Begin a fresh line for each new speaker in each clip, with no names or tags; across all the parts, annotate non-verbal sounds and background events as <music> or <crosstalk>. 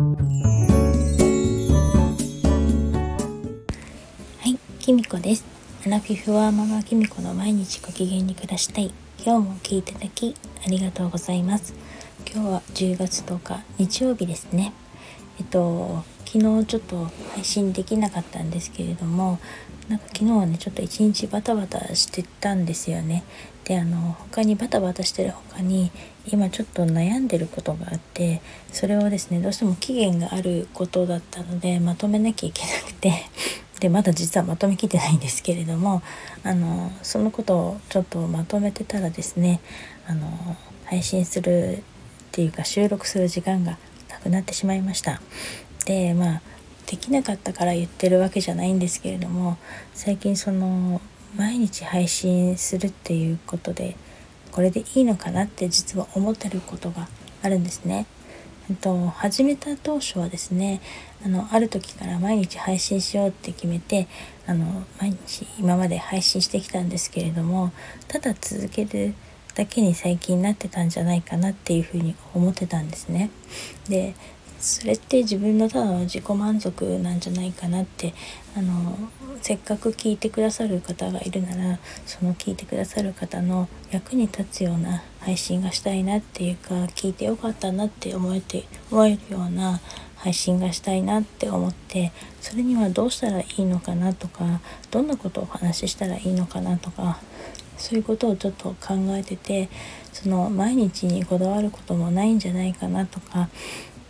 はいきみこです。アラフィフはママきみこの毎日ご機嫌に暮らしたい。今日も聞いていただきありがとうございます。今日は10月10日日曜日ですね。えっと昨日ちょっと配信できなかったんですけれどもなんか昨日はねちょっと一日バタバタしてたんですよね。であの他にバタバタしてる他に今ちょっと悩んでることがあってそれをですねどうしても期限があることだったのでまとめなきゃいけなくてでまだ実はまとめきてないんですけれどもあのそのことをちょっとまとめてたらですねあの配信するっていうか収録する時間がくなってしまいました。でまあできなかったから言ってるわけじゃないんですけれども最近その毎日配信するっていうことでこれでいいのかなって実は思ってることがあるんですね。えっと、始めた当初はですねあのある時から毎日配信しようって決めてあの毎日今まで配信してきたんですけれどもただ続けるだけに最近なってたんじゃないかなっていうふうに思ってたんですね。でそれって自分のただの自己満足なんじゃないかなってあのせっかく聞いてくださる方がいるならその聞いてくださる方の役に立つような配信がしたいなっていうか聞いてよかったなって思えて思えるような配信がしたいなって思ってそれにはどうしたらいいのかなとかどんなことをお話ししたらいいのかなとかそういうことをちょっと考えててその毎日にこだわることもないんじゃないかなとか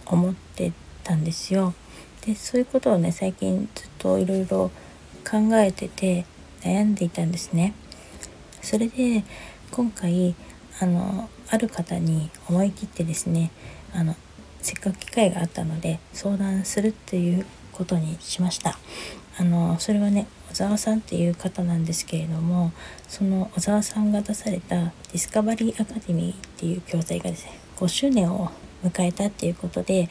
思ってたんですよ。でそういうことをね最近ずっといろいろ考えてて悩んでいたんですね。それで今回あのある方に思い切ってですねあのせっかく機会があったので相談するっていうことにしましたあのそれはね小沢さんっていう方なんですけれどもその小沢さんが出されたディスカバリーアカデミーっていう教材がですね5周年を迎えたっていうことで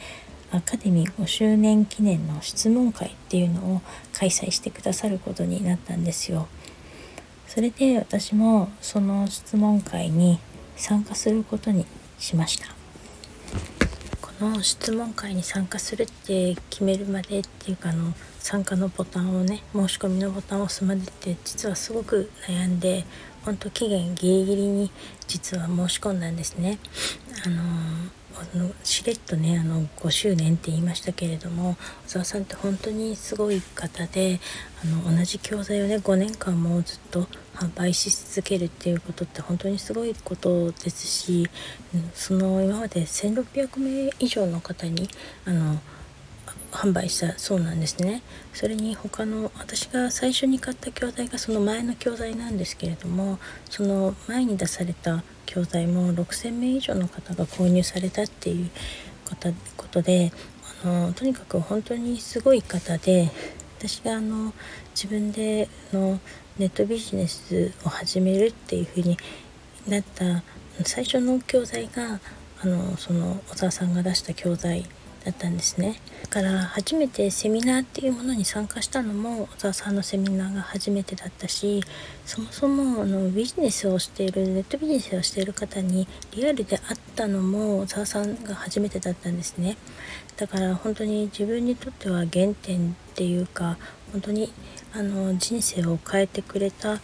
アカデミー5周年記念の質問会っていうのを開催してくださることになったんですよ。それで私もその質問会に参加することにしました。の質問会に参加するって決めるまでっていうかあの参加のボタンをね申し込みのボタンを押すまでって実はすごく悩んでほんと期限ギリギリに実は申し込んだんですね。あのーあのしれっとねあの5周年って言いましたけれども小沢さんって本当にすごい方であの同じ教材をね5年間もずっと販売し続けるっていうことって本当にすごいことですしその今まで1600名以上の方にあの販売したそうなんですね。それに他の私が最初に買った教材がその前の教材なんですけれどもその前に出された教材も6,000名以上の方が購入されたっていうことであのとにかく本当にすごい方で私があの自分でのネットビジネスを始めるっていう風になった最初の教材があのその小沢さんが出した教材だったんですね。だから初めてセミナーっていうものに参加したのも小沢さんのセミナーが初めてだったしそもそもあのビジネスをしているネットビジネスをしている方にリアルで会ったのも小沢さんが初めてだったんですね。だから本当に自分にとっては原点っていうか本当にあの人生を変えてくれた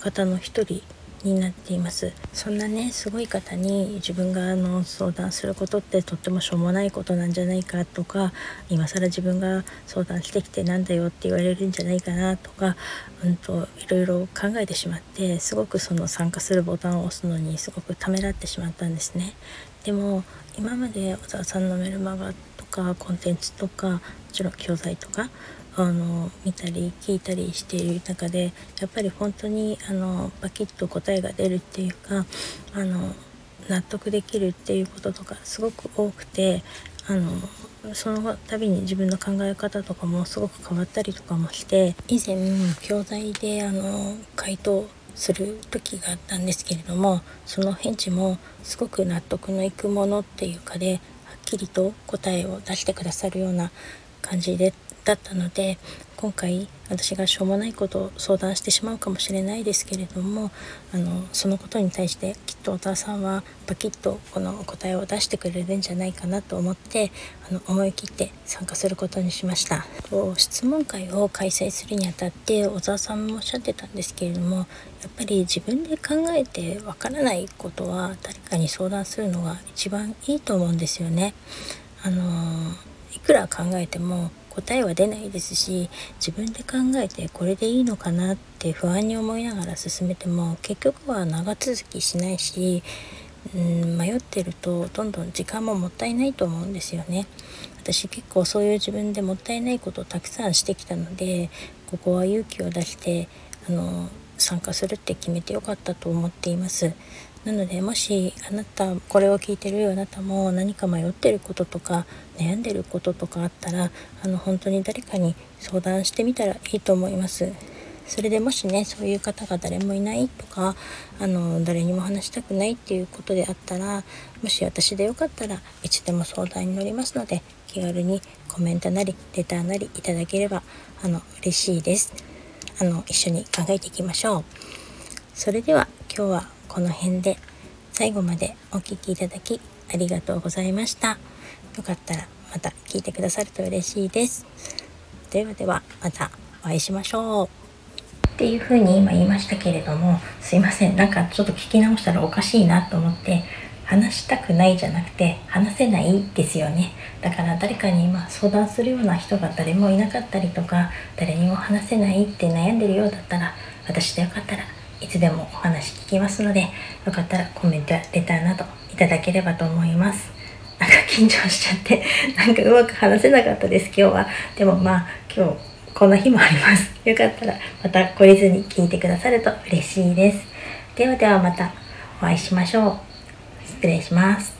方の一人になっていますそんなねすごい方に自分があの相談することってとってもしょうもないことなんじゃないかとか今更自分が相談してきてなんだよって言われるんじゃないかなとか、うんと、いろいろ考えてしまってすごくその参加するボタンを押すのにすごくためらってしまったんですね。でも今まで小沢さんのメルマガとかコンテンツとかもちろん教材とかあの見たり聞いたりしている中でやっぱり本当にあのバキッと答えが出るっていうかあの納得できるっていうこととかすごく多くてあのその度に自分の考え方とかもすごく変わったりとかもして以前教材であの回答する時があったんですけれどもその返事もすごく納得のいくものっていうかではっきりと答えを出してくださるような感じでだったので今回私がしょうもないことを相談してしまうかもしれないですけれどもあのそのことに対してきっと小田さんはパキッとこの答えを出してくれるんじゃないかなと思ってあの思い切って参加することにしました質問会を開催するにあたって小沢さんもおっしゃってたんですけれどもやっぱり自分で考えてわからないことは誰かに相談するのが一番いいと思うんですよね。あのいくら考えても答えは出ないですし自分で考えてこれでいいのかなって不安に思いながら進めても結局は長続きしないしうん迷ってるとどんどん時間ももったいないと思うんですよね。私結構そういう自分でもったいないことをたくさんしてきたのでここは勇気を出してあの参加するって決めてよかったと思っています。なのでもしあなたこれを聞いてるあなたも何か迷ってることとか悩んでることとかあったらあの本当に誰かに相談してみたらいいと思います。それでもしねそういう方が誰もいないとかあの誰にも話したくないっていうことであったらもし私でよかったらいつでも相談に乗りますので気軽にコメントなりレターなりいただければあの嬉しいです。あの一緒に考えていきましょう。それでは今日はこの辺で最後までお聴きいただきありがとうございました。よかったらまた聞いてくださると嬉しいです。ではではまたお会いしましょう。っていう風に今言いましたけれどもすいませんなんかちょっと聞き直したらおかしいなと思って話したくないじゃなくて話せないですよねだから誰かに今相談するような人が誰もいなかったりとか誰にも話せないって悩んでるようだったら私でよかったらいつでもお話聞きますのでよかったらコメントやレターなどいただければと思います。なんか緊張しちゃって <laughs> なんかうまく話せなかったです今日は。でもまあ今日こんな日もあります。よかったらまた懲りずに聞いてくださると嬉しいです。ではではまたお会いしましょう。失礼します。